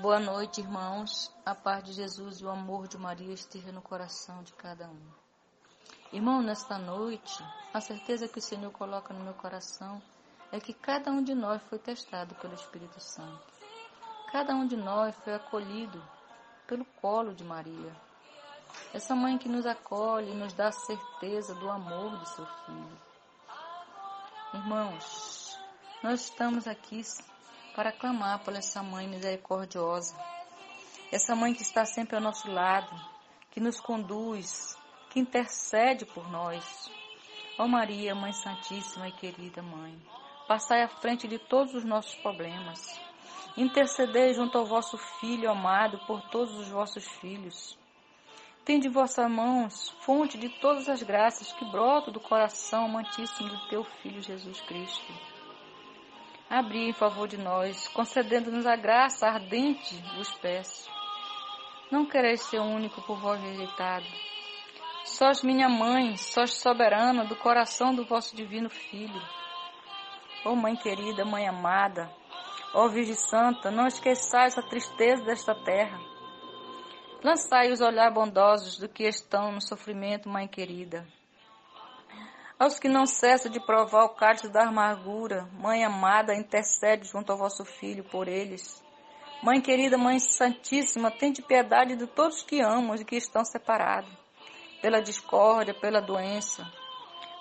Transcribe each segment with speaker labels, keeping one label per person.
Speaker 1: Boa noite, irmãos. A paz de Jesus e o amor de Maria esteja no coração de cada um. Irmão, nesta noite, a certeza que o Senhor coloca no meu coração é que cada um de nós foi testado pelo Espírito Santo. Cada um de nós foi acolhido pelo colo de Maria. Essa mãe que nos acolhe e nos dá a certeza do amor do seu filho. Irmãos, nós estamos aqui para clamar por essa mãe misericordiosa. Essa mãe que está sempre ao nosso lado, que nos conduz, que intercede por nós. Ó Maria, Mãe Santíssima e querida Mãe, passai à frente de todos os nossos problemas. Intercedei junto ao vosso Filho amado por todos os vossos filhos. Tende vossas mãos fonte de todas as graças que brotam do coração amantíssimo do teu Filho Jesus Cristo. Abri em favor de nós, concedendo-nos a graça ardente, vos peço. Não quereis ser único por vós rejeitado. Sós minha mãe, sós soberana do coração do vosso divino Filho. Ó oh, Mãe querida, Mãe amada, ó oh, Virgem Santa, não esqueçais a tristeza desta terra Lançai os olhares bondosos do que estão no sofrimento, Mãe querida. Aos que não cessam de provar o cálice da amargura, Mãe amada, intercede junto ao vosso Filho por eles. Mãe querida, Mãe Santíssima, tende piedade de todos que amam e que estão separados, pela discórdia, pela doença.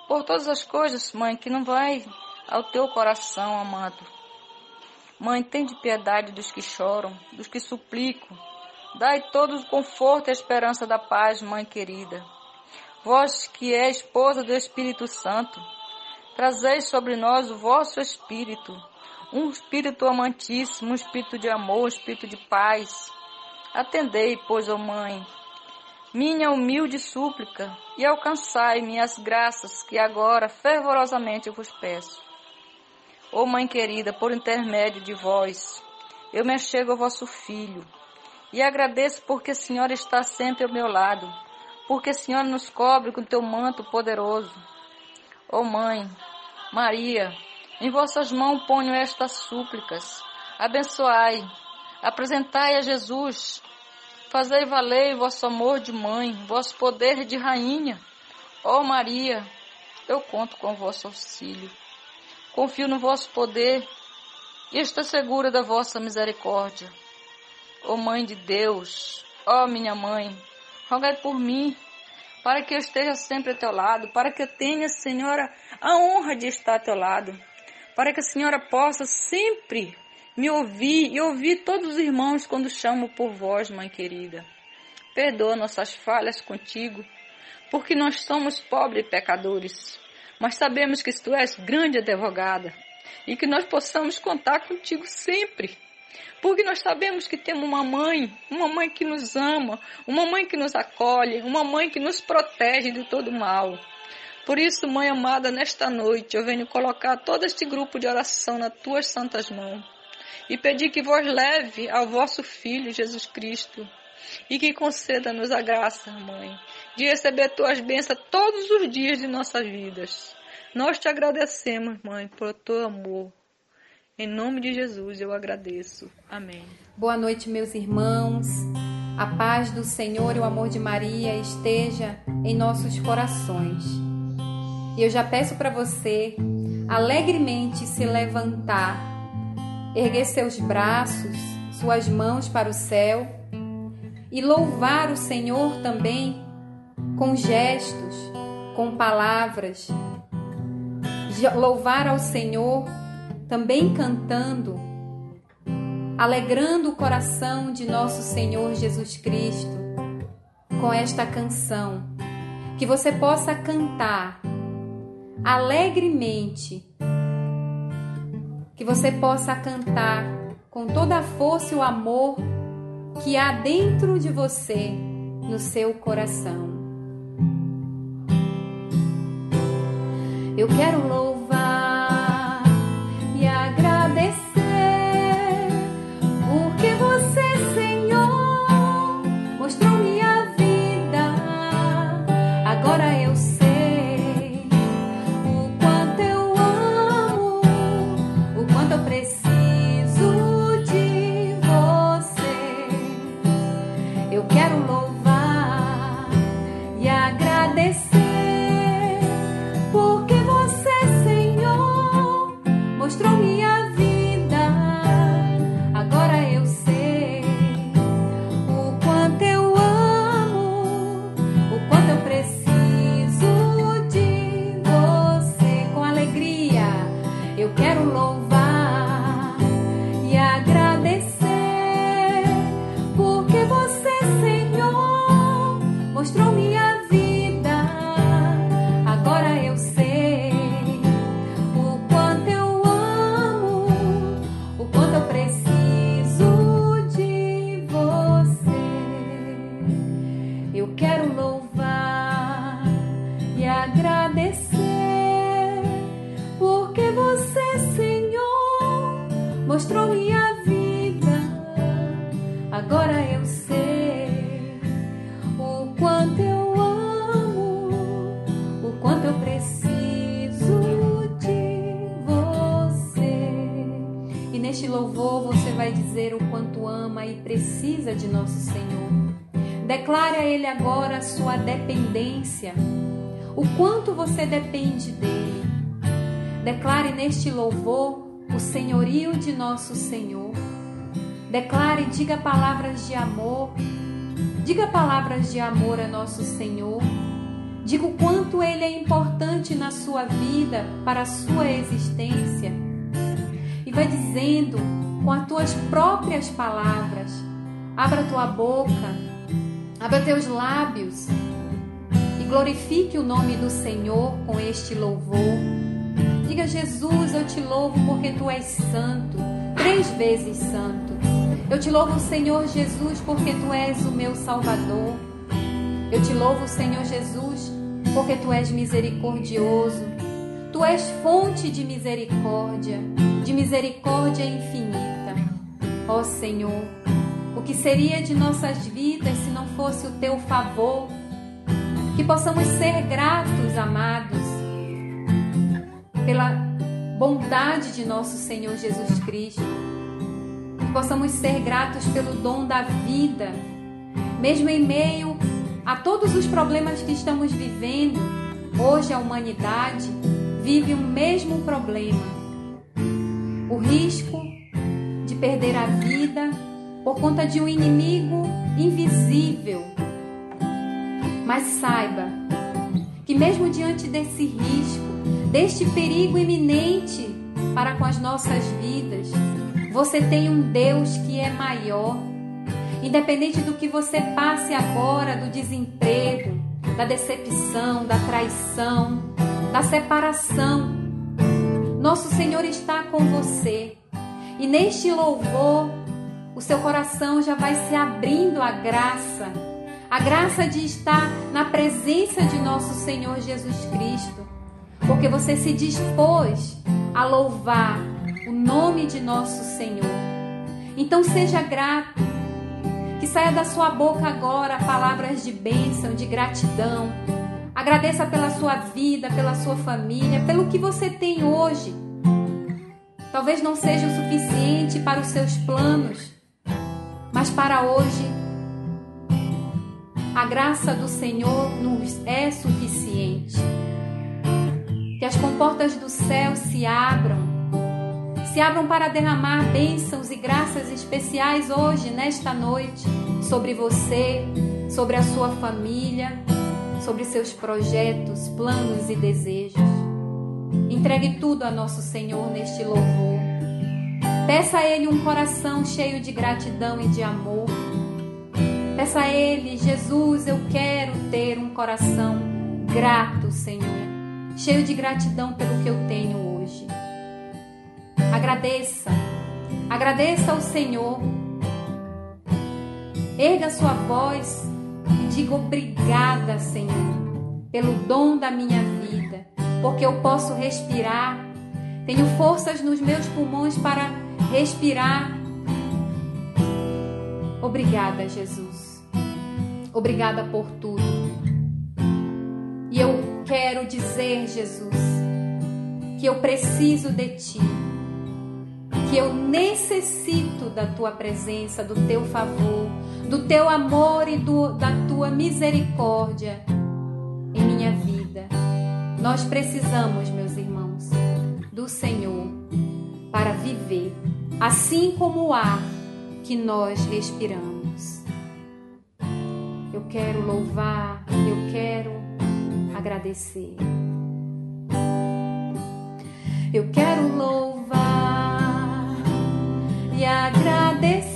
Speaker 1: Por todas as coisas, Mãe, que não vai ao teu coração, amado. Mãe, tende piedade dos que choram, dos que suplicam, Dai todo o conforto e a esperança da paz, Mãe querida. Vós que é esposa do Espírito Santo, trazei sobre nós o vosso Espírito, um Espírito amantíssimo, um Espírito de amor, um Espírito de paz. Atendei, pois, ó Mãe, minha humilde súplica e alcançai-me as graças que agora fervorosamente vos peço. Ó Mãe querida, por intermédio de vós, eu me achego ao vosso Filho e agradeço porque a Senhora está sempre ao meu lado, porque a Senhora nos cobre com teu manto poderoso. Ó oh Mãe, Maria, em vossas mãos ponho estas súplicas. Abençoai, apresentai a Jesus, fazei valer vosso amor de mãe, vosso poder de rainha. Ó oh Maria, eu conto com vosso auxílio. Confio no vosso poder e estou segura da vossa misericórdia. Ó oh Mãe de Deus, ó oh minha mãe, rogai por mim, para que eu esteja sempre a teu lado, para que eu tenha, Senhora, a honra de estar a teu lado, para que a Senhora possa sempre me ouvir e ouvir todos os irmãos quando chamo por vós, Mãe querida. Perdoa nossas falhas contigo, porque nós somos pobres pecadores, mas sabemos que tu és grande advogada e que nós possamos contar contigo sempre porque nós sabemos que temos uma mãe, uma mãe que nos ama, uma mãe que nos acolhe, uma mãe que nos protege de todo mal. Por isso, mãe amada, nesta noite eu venho colocar todo este grupo de oração nas tuas santas mãos e pedir que vos leve ao vosso Filho Jesus Cristo e que conceda-nos a graça, mãe, de receber tuas bênçãos todos os dias de nossas vidas. Nós te agradecemos, mãe, por teu amor, em nome de Jesus eu agradeço. Amém.
Speaker 2: Boa noite, meus irmãos. A paz do Senhor e o amor de Maria esteja em nossos corações. E eu já peço para você alegremente se levantar, erguer seus braços, suas mãos para o céu e louvar o Senhor também com gestos, com palavras. Louvar ao Senhor também cantando, alegrando o coração de nosso Senhor Jesus Cristo com esta canção. Que você possa cantar alegremente, que você possa cantar com toda a força e o amor que há dentro de você, no seu coração. Eu quero louvar precisa de nosso Senhor. Declare a Ele agora a sua dependência, o quanto você depende dele. Declare neste louvor o senhorio de nosso Senhor. Declare diga palavras de amor. Diga palavras de amor a nosso Senhor. Diga o quanto Ele é importante na sua vida, para a sua existência. E vai dizendo com as tuas próprias palavras. Abra tua boca, abra teus lábios e glorifique o nome do Senhor com este louvor. Diga, Jesus, eu te louvo porque tu és santo, três vezes santo. Eu te louvo, Senhor Jesus, porque tu és o meu Salvador. Eu te louvo, Senhor Jesus, porque tu és misericordioso. Tu és fonte de misericórdia, de misericórdia infinita. Ó Senhor, o que seria de nossas vidas se não fosse o teu favor? Que possamos ser gratos, amados, pela bondade de nosso Senhor Jesus Cristo. Que possamos ser gratos pelo dom da vida, mesmo em meio a todos os problemas que estamos vivendo. Hoje a humanidade vive o mesmo problema: o risco de perder a vida por conta de um inimigo invisível. Mas saiba que, mesmo diante desse risco, deste perigo iminente para com as nossas vidas, você tem um Deus que é maior. Independente do que você passe agora, do desemprego, da decepção, da traição, da separação, nosso Senhor está com você. E neste louvor, o seu coração já vai se abrindo à graça, a graça de estar na presença de nosso Senhor Jesus Cristo porque você se dispôs a louvar o nome de nosso Senhor. Então seja grato, que saia da sua boca agora palavras de bênção, de gratidão. Agradeça pela sua vida, pela sua família, pelo que você tem hoje. Talvez não seja o suficiente para os seus planos, mas para hoje, a graça do Senhor nos é suficiente que as comportas do céu se abram, se abram para derramar bênçãos e graças especiais hoje, nesta noite, sobre você, sobre a sua família, sobre seus projetos, planos e desejos. Entregue tudo a nosso Senhor neste louvor. Peça a Ele um coração cheio de gratidão e de amor. Peça a Ele, Jesus, eu quero ter um coração grato, Senhor cheio de gratidão pelo que eu tenho hoje. Agradeça, agradeça ao Senhor. Erga sua voz e diga obrigada, Senhor, pelo dom da minha vida, porque eu posso respirar, tenho forças nos meus pulmões para respirar. Obrigada, Jesus. Obrigada por tudo. E eu quero dizer, Jesus, que eu preciso de Ti, que eu necessito da Tua presença, do Teu favor, do Teu amor e do, da Tua misericórdia em minha vida. Nós precisamos, meus irmãos, do Senhor para viver, assim como o ar que nós respiramos. Eu quero louvar, eu quero agradecer. Eu quero louvar e agradecer.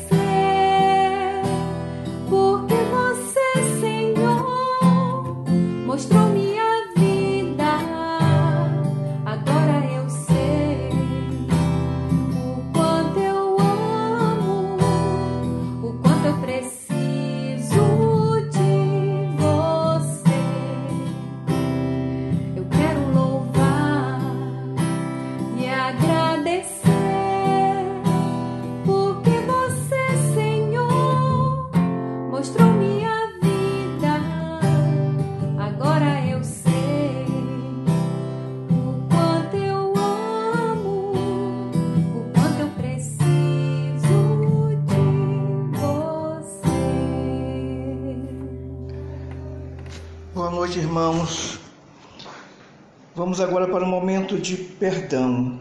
Speaker 3: Vamos agora para o momento de perdão.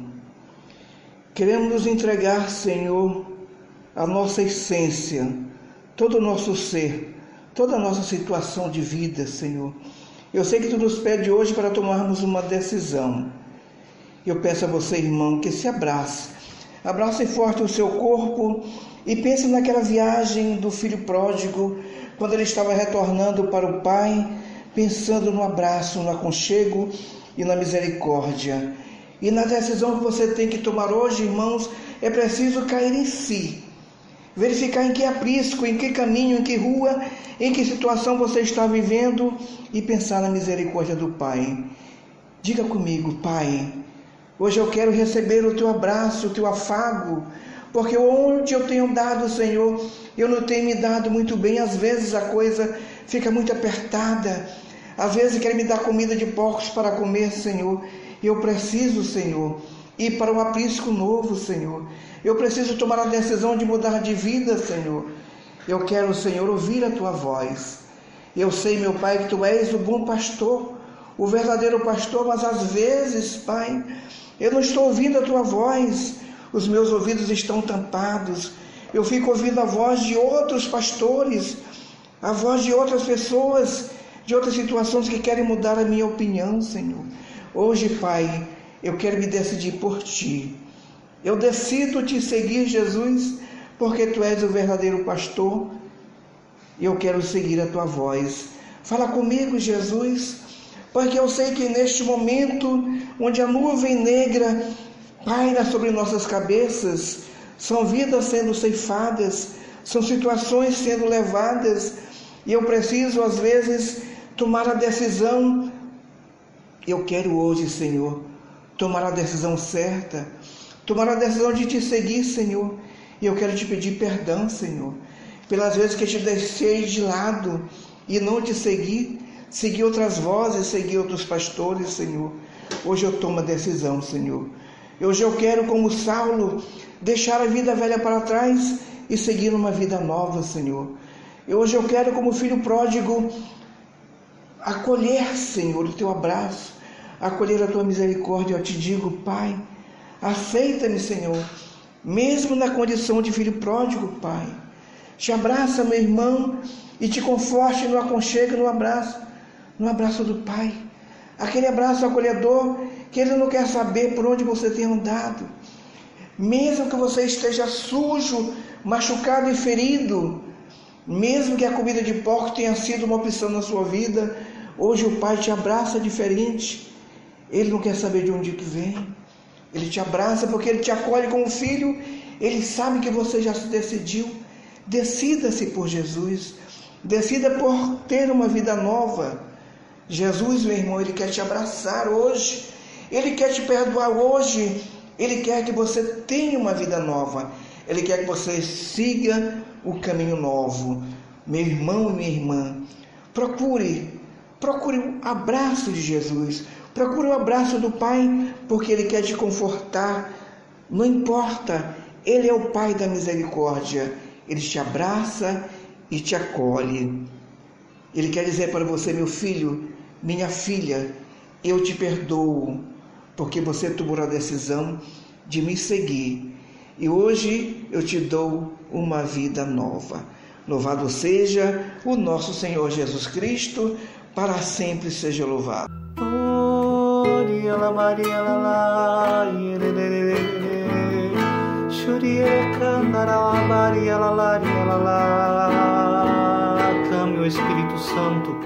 Speaker 3: Queremos nos entregar, Senhor, a nossa essência, todo o nosso ser, toda a nossa situação de vida, Senhor. Eu sei que tu nos pede hoje para tomarmos uma decisão. Eu peço a você, irmão, que se abrace. Abrace forte o seu corpo e pense naquela viagem do filho pródigo, quando ele estava retornando para o Pai pensando no abraço, no aconchego e na misericórdia. E na decisão que você tem que tomar hoje, irmãos, é preciso cair em si. Verificar em que aprisco, em que caminho, em que rua, em que situação você está vivendo e pensar na misericórdia do Pai. Diga comigo, Pai, hoje eu quero receber o teu abraço, o teu afago, porque onde eu tenho dado, Senhor, eu não tenho me dado muito bem. Às vezes a coisa fica muito apertada, às vezes quer me dar comida de porcos para comer, Senhor. Eu preciso, Senhor, ir para um aprisco novo, Senhor. Eu preciso tomar a decisão de mudar de vida, Senhor. Eu quero, Senhor, ouvir a tua voz. Eu sei, meu Pai, que tu és o bom pastor, o verdadeiro pastor, mas às vezes, Pai, eu não estou ouvindo a tua voz. Os meus ouvidos estão tampados. Eu fico ouvindo a voz de outros pastores, a voz de outras pessoas de outras situações que querem mudar a minha opinião, Senhor. Hoje, Pai, eu quero me decidir por Ti. Eu decido te seguir, Jesus, porque Tu és o verdadeiro pastor e eu quero seguir a Tua voz. Fala comigo, Jesus, porque eu sei que neste momento, onde a nuvem negra paira sobre nossas cabeças, são vidas sendo ceifadas, são situações sendo levadas, e eu preciso, às vezes, tomar a decisão. Eu quero hoje, Senhor, tomar a decisão certa, tomar a decisão de te seguir, Senhor. E eu quero te pedir perdão, Senhor, pelas vezes que te deixei de lado e não te segui, segui outras vozes, segui outros pastores, Senhor. Hoje eu tomo a decisão, Senhor. Hoje eu quero, como Saulo, deixar a vida velha para trás e seguir uma vida nova, Senhor. Hoje eu quero, como filho pródigo, acolher, Senhor, o teu abraço, acolher a tua misericórdia. Eu te digo, Pai, aceita-me, Senhor, mesmo na condição de filho pródigo, Pai. Te abraça, meu irmão, e te conforte no aconchego, no abraço, no abraço do Pai. Aquele abraço acolhedor que Ele não quer saber por onde você tem andado. Mesmo que você esteja sujo, machucado e ferido, mesmo que a comida de porco tenha sido uma opção na sua vida, Hoje o Pai te abraça diferente. Ele não quer saber de onde que vem. Ele te abraça porque ele te acolhe como filho. Ele sabe que você já se decidiu. Decida-se por Jesus. Decida por ter uma vida nova. Jesus, meu irmão, ele quer te abraçar hoje. Ele quer te perdoar hoje. Ele quer que você tenha uma vida nova. Ele quer que você siga o caminho novo. Meu irmão e minha irmã, procure Procure o abraço de Jesus. Procure o abraço do Pai, porque Ele quer te confortar. Não importa, Ele é o Pai da misericórdia. Ele te abraça e te acolhe. Ele quer dizer para você, meu filho, minha filha, eu te perdoo, porque você tomou a decisão de me seguir. E hoje eu te dou uma vida nova. Louvado seja o nosso Senhor Jesus Cristo para sempre seja louvado.
Speaker 4: Clame o Espírito Santo.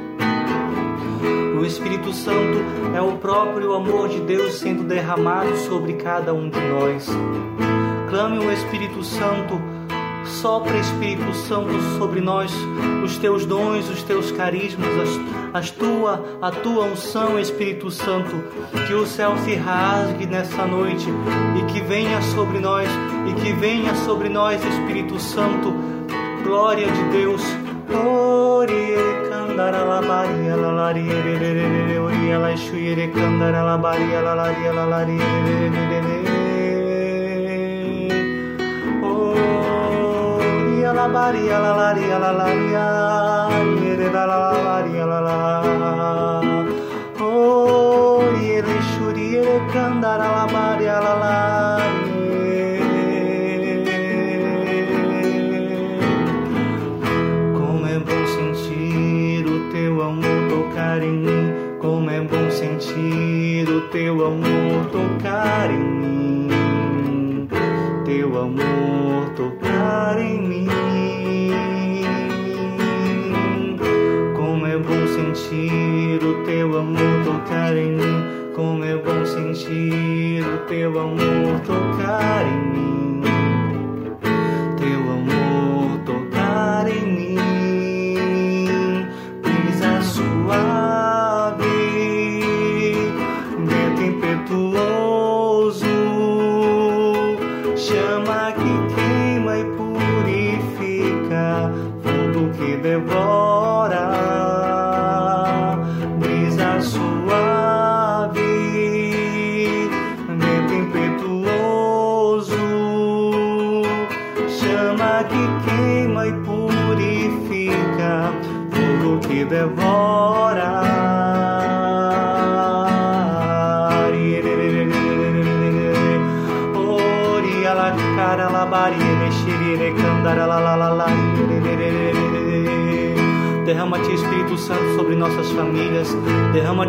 Speaker 4: O Espírito Santo é o próprio amor de Deus sendo derramado sobre cada um de nós. Clame o Espírito Santo Sopra, Espírito Santo, sobre nós os teus dons, os teus carismas, as, as tua, a tua unção, Espírito Santo. Que o céu se rasgue nessa noite e que venha sobre nós, e que venha sobre nós, Espírito Santo. Glória de Deus. Candara la maria la la ria la la ria. Yere la la la ria la la. Oh yere shuri yere kandara maria como é bom sentir o teu amor tocar como é bom sentir o teu amor tocar em mim. Sentir o teu amor tocar em mim,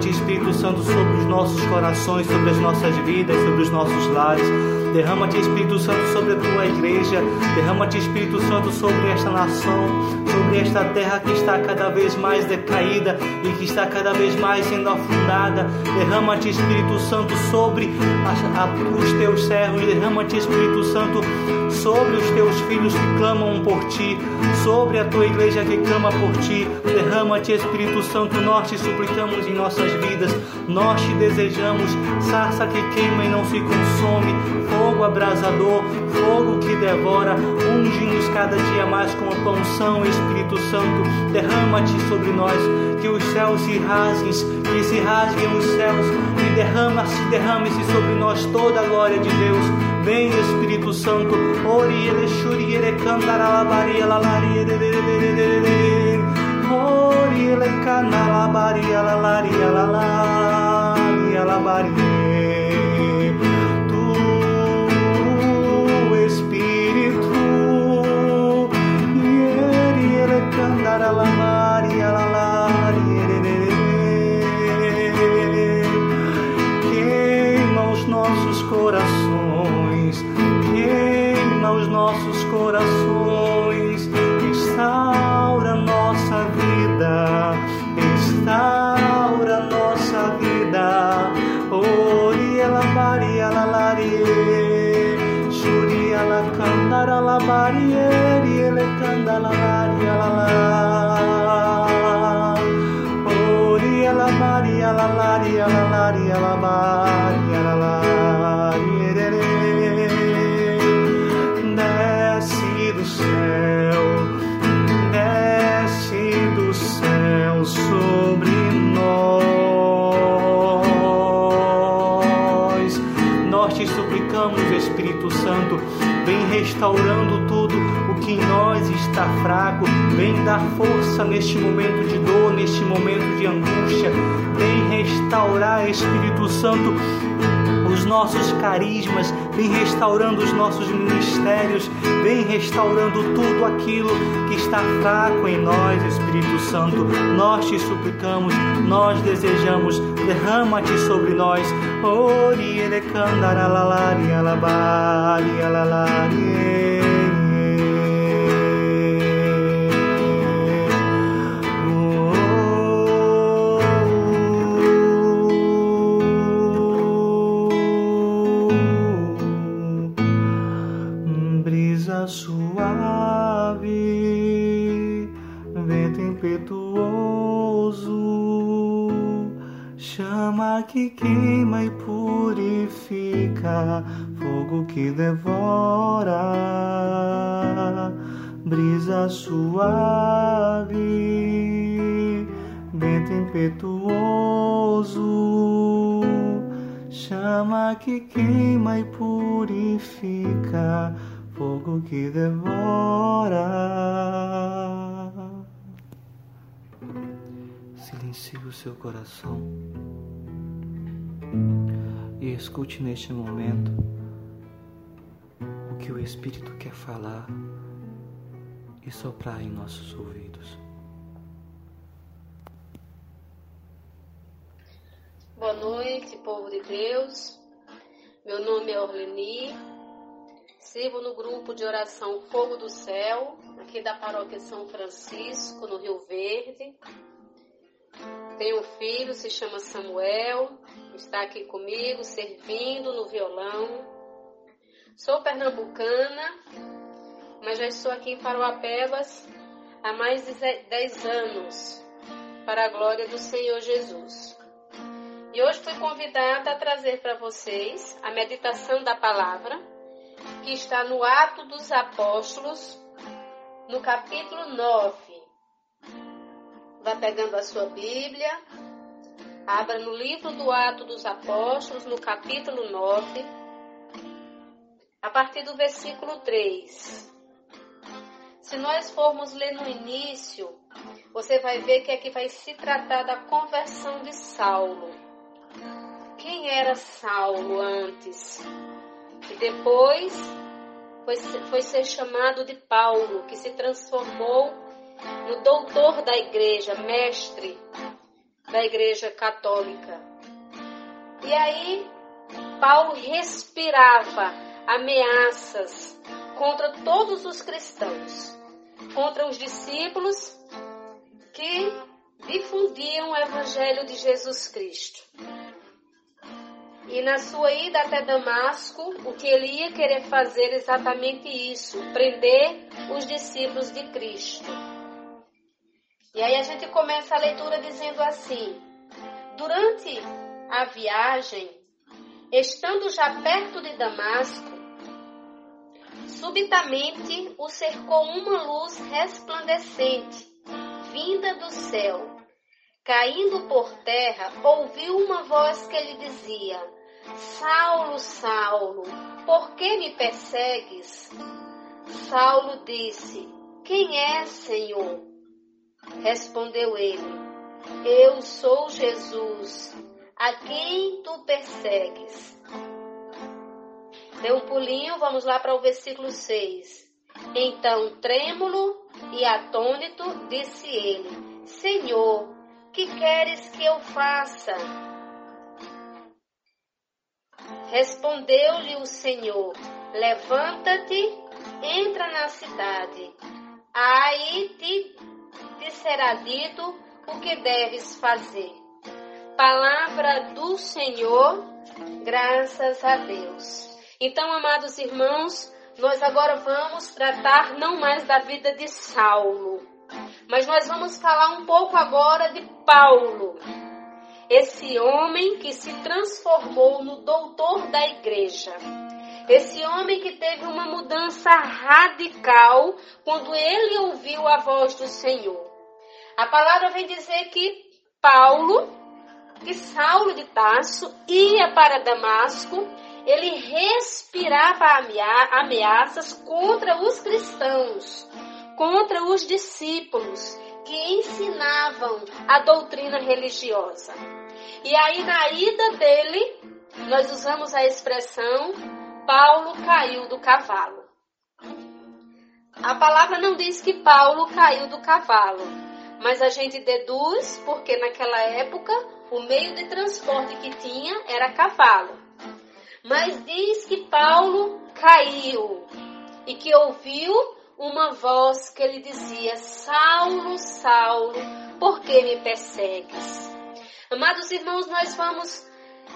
Speaker 4: Espírito Santo, sobre os nossos corações, sobre as nossas vidas, sobre os nossos lares. Derrama-te, Espírito Santo, sobre a tua igreja. Derrama-te, Espírito Santo, sobre esta nação, sobre esta terra que está cada vez mais decaída e que está cada vez mais sendo afundada. Derrama-te, Espírito Santo, sobre a- a- os teus servos. Derrama-te, Espírito Santo, sobre os teus filhos que clamam por ti, sobre a tua igreja que clama por ti. Derrama-te, Espírito Santo, nós te suplicamos em nossas vidas, nós te desejamos, sarça que queima e não se consome, fogo abrasador, fogo que devora, unge-nos cada dia mais com a tua unção, Espírito Santo. Derrama-te sobre nós, que os céus se rasguem, que se rasguem os céus, e derrama-se, derrame-se sobre nós toda a glória de Deus. Vem Espírito Santo, ori ele shuri ele candara la baria la laria de dar força neste momento de dor, neste momento de angústia, vem restaurar, Espírito Santo, os nossos carismas, vem restaurando os nossos ministérios, vem restaurando tudo aquilo que está fraco em nós, Espírito Santo. Nós te suplicamos, nós desejamos, derrama-te sobre nós. Ori ele candara la laria que queima e purifica, fogo que devora. Brisa suave, vento impetuoso, chama que queima e purifica, fogo que devora. Silencie o seu coração. E escute neste momento o que o Espírito quer falar e soprar em nossos ouvidos.
Speaker 5: Boa noite, povo de Deus. Meu nome é Orleni. Sirvo no grupo de oração Fogo do Céu, aqui da paróquia São Francisco, no Rio Verde. Tenho um filho, se chama Samuel, está aqui comigo, servindo no violão. Sou pernambucana, mas já estou aqui em Paroapebas há mais de 10 anos, para a glória do Senhor Jesus. E hoje fui convidada a trazer para vocês a meditação da palavra, que está no Ato dos Apóstolos, no capítulo 9. Vá pegando a sua Bíblia, abra no livro do Ato dos Apóstolos, no capítulo 9, a partir do versículo 3. Se nós formos ler no início, você vai ver que aqui vai se tratar da conversão de Saulo. Quem era Saulo antes? E depois foi, foi ser chamado de Paulo, que se transformou no doutor da igreja, mestre da igreja católica. E aí, Paulo respirava ameaças contra todos os cristãos, contra os discípulos que difundiam o evangelho de Jesus Cristo. E na sua ida até Damasco, o que ele ia querer fazer exatamente isso, prender os discípulos de Cristo. E aí a gente começa a leitura dizendo assim: Durante a viagem, estando já perto de Damasco, subitamente o cercou uma luz resplandecente, vinda do céu. Caindo por terra, ouviu uma voz que lhe dizia: Saulo, Saulo, por que me persegues? Saulo disse: Quem é, Senhor? Respondeu ele: Eu sou Jesus, a quem tu persegues. Dê um pulinho, vamos lá para o versículo 6. Então, trêmulo e atônito, disse ele: Senhor, que queres que eu faça? Respondeu-lhe o Senhor: Levanta-te, entra na cidade. Aí te, te será dito o que deves fazer. Palavra do Senhor, graças a Deus. Então, amados irmãos, nós agora vamos tratar não mais da vida de Saulo, mas nós vamos falar um pouco agora de Paulo esse homem que se transformou no doutor da igreja. Esse homem que teve uma mudança radical quando ele ouviu a voz do Senhor. A palavra vem dizer que Paulo, que Saulo de Tarso, ia para Damasco, ele respirava ameaças contra os cristãos, contra os discípulos que ensinavam a doutrina religiosa. E aí, na ida dele, nós usamos a expressão Paulo caiu do cavalo. A palavra não diz que Paulo caiu do cavalo, mas a gente deduz porque naquela época o meio de transporte que tinha era cavalo. Mas diz que Paulo caiu e que ouviu uma voz que lhe dizia: Saulo, Saulo, por que me persegues? Amados irmãos, nós vamos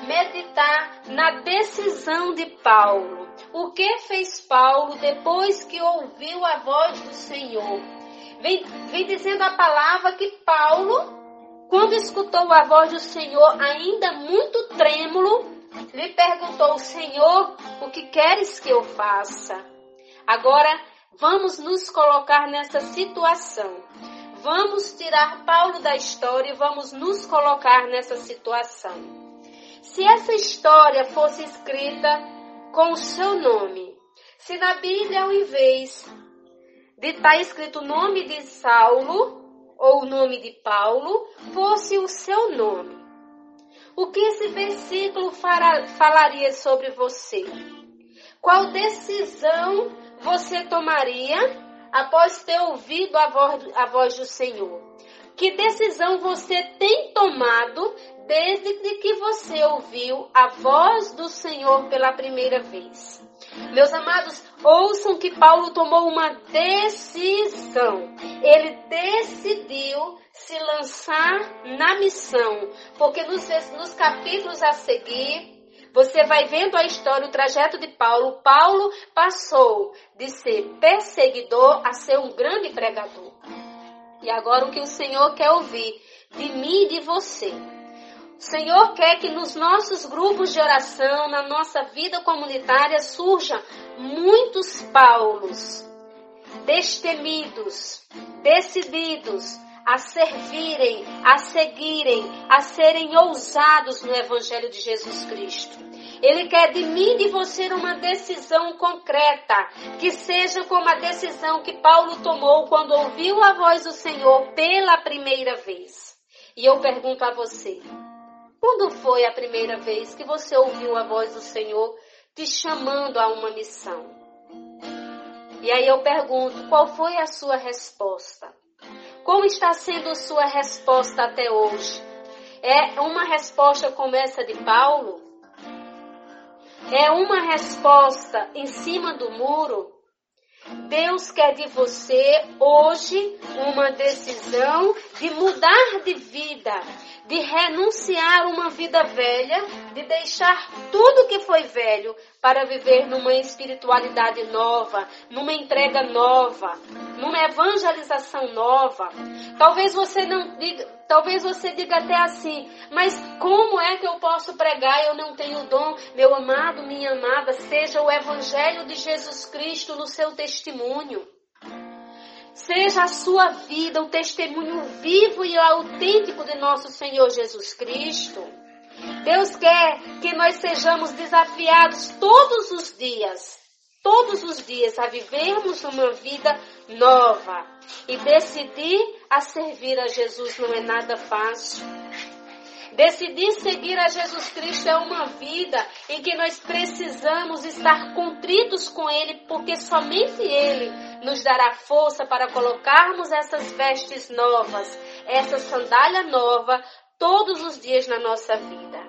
Speaker 5: meditar na decisão de Paulo. O que fez Paulo depois que ouviu a voz do Senhor? Vem, vem dizendo a palavra que Paulo, quando escutou a voz do Senhor, ainda muito trêmulo, lhe perguntou: Senhor, o que queres que eu faça? Agora, vamos nos colocar nessa situação. Vamos tirar Paulo da história e vamos nos colocar nessa situação. Se essa história fosse escrita com o seu nome, se na Bíblia, ao invés de estar tá escrito o nome de Saulo ou o nome de Paulo, fosse o seu nome, O que esse versículo falaria sobre você? Qual decisão você tomaria após ter ouvido a voz, a voz do Senhor? Que decisão você tem tomado desde que você ouviu a voz do Senhor pela primeira vez? Meus amados, ouçam que Paulo tomou uma decisão. Ele decidiu se lançar na missão, porque nos, nos capítulos a seguir, você vai vendo a história, o trajeto de Paulo. Paulo passou de ser perseguidor a ser um grande pregador. E agora o que o Senhor quer ouvir de mim e de você. O Senhor quer que nos nossos grupos de oração, na nossa vida comunitária, surjam muitos Paulos, destemidos, decididos, a servirem, a seguirem, a serem ousados no Evangelho de Jesus Cristo. Ele quer de mim e de você uma decisão concreta, que seja como a decisão que Paulo tomou quando ouviu a voz do Senhor pela primeira vez. E eu pergunto a você: quando foi a primeira vez que você ouviu a voz do Senhor te chamando a uma missão? E aí eu pergunto: qual foi a sua resposta? Como está sendo sua resposta até hoje? É uma resposta como essa de Paulo? É uma resposta em cima do muro? Deus quer de você hoje uma decisão de mudar de vida, de renunciar uma vida velha, de deixar tudo que foi velho para viver numa espiritualidade nova, numa entrega nova, numa evangelização nova. Talvez você não diga, talvez você diga até assim, mas como é que eu posso pregar? Eu não tenho dom. Meu amado, minha amada, seja o evangelho de Jesus Cristo no seu testemunho. Seja a sua vida o testemunho vivo e autêntico de nosso Senhor Jesus Cristo. Deus quer que nós sejamos desafiados todos os dias, todos os dias, a vivermos uma vida nova. E decidir a servir a Jesus não é nada fácil. Decidir seguir a Jesus Cristo é uma vida em que nós precisamos estar contritos com Ele, porque somente Ele nos dará força para colocarmos essas vestes novas, essa sandália nova, todos os dias na nossa vida.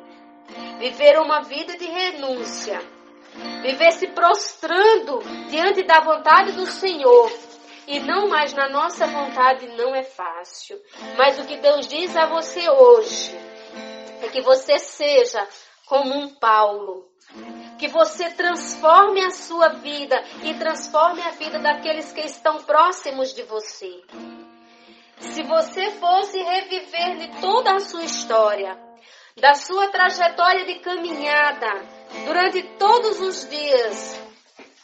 Speaker 5: Viver uma vida de renúncia, viver se prostrando diante da vontade do Senhor. E não mais na nossa vontade não é fácil. Mas o que Deus diz a você hoje é que você seja como um Paulo. Que você transforme a sua vida e transforme a vida daqueles que estão próximos de você. Se você fosse reviver de toda a sua história, da sua trajetória de caminhada, durante todos os dias,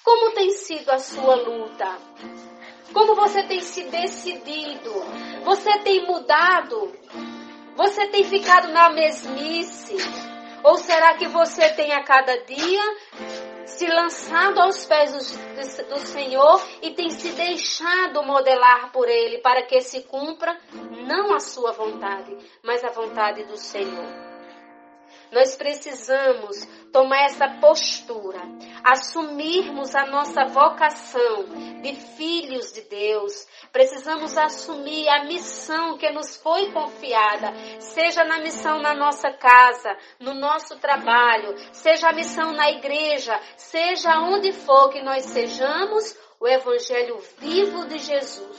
Speaker 5: como tem sido a sua luta? Como você tem se decidido? Você tem mudado? Você tem ficado na mesmice? Ou será que você tem a cada dia se lançado aos pés do, do, Senhor e tem se deixado modelar por Ele para que se cumpra não a sua vontade, mas a vontade do Senhor? Nós precisamos tomar essa postura, assumirmos a nossa vocação de filhos de Deus. Precisamos assumir a missão que nos foi confiada, seja na missão na nossa casa, no nosso trabalho, seja a missão na igreja, seja onde for que nós sejamos, o evangelho vivo de Jesus.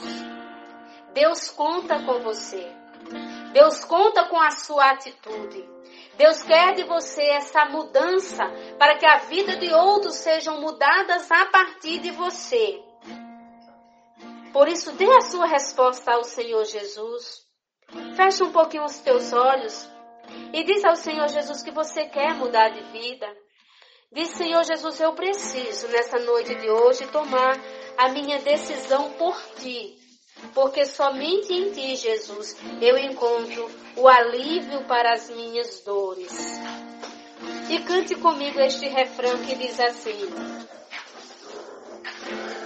Speaker 5: Deus conta com você. Deus conta com a sua atitude. Deus quer de você essa mudança para que a vida de outros sejam mudadas a partir de você. Por isso, dê a sua resposta ao Senhor Jesus. Feche um pouquinho os teus olhos e diz ao Senhor Jesus que você quer mudar de vida. Diz, Senhor Jesus, eu preciso nessa noite de hoje tomar a minha decisão por ti porque somente em ti, Jesus, eu encontro o alívio para as minhas dores. E cante comigo este refrão que diz assim: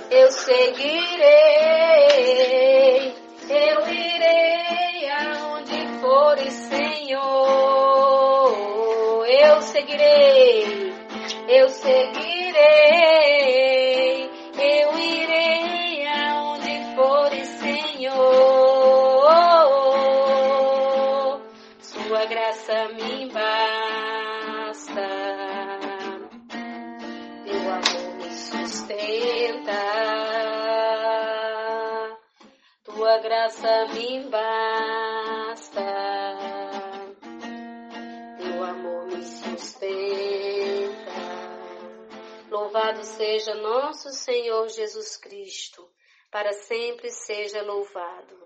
Speaker 5: Eu seguirei, eu irei aonde fores, Senhor. eu seguirei, eu seguirei, graça me basta. Teu amor me sustenta. Louvado seja nosso Senhor Jesus Cristo, para sempre seja louvado.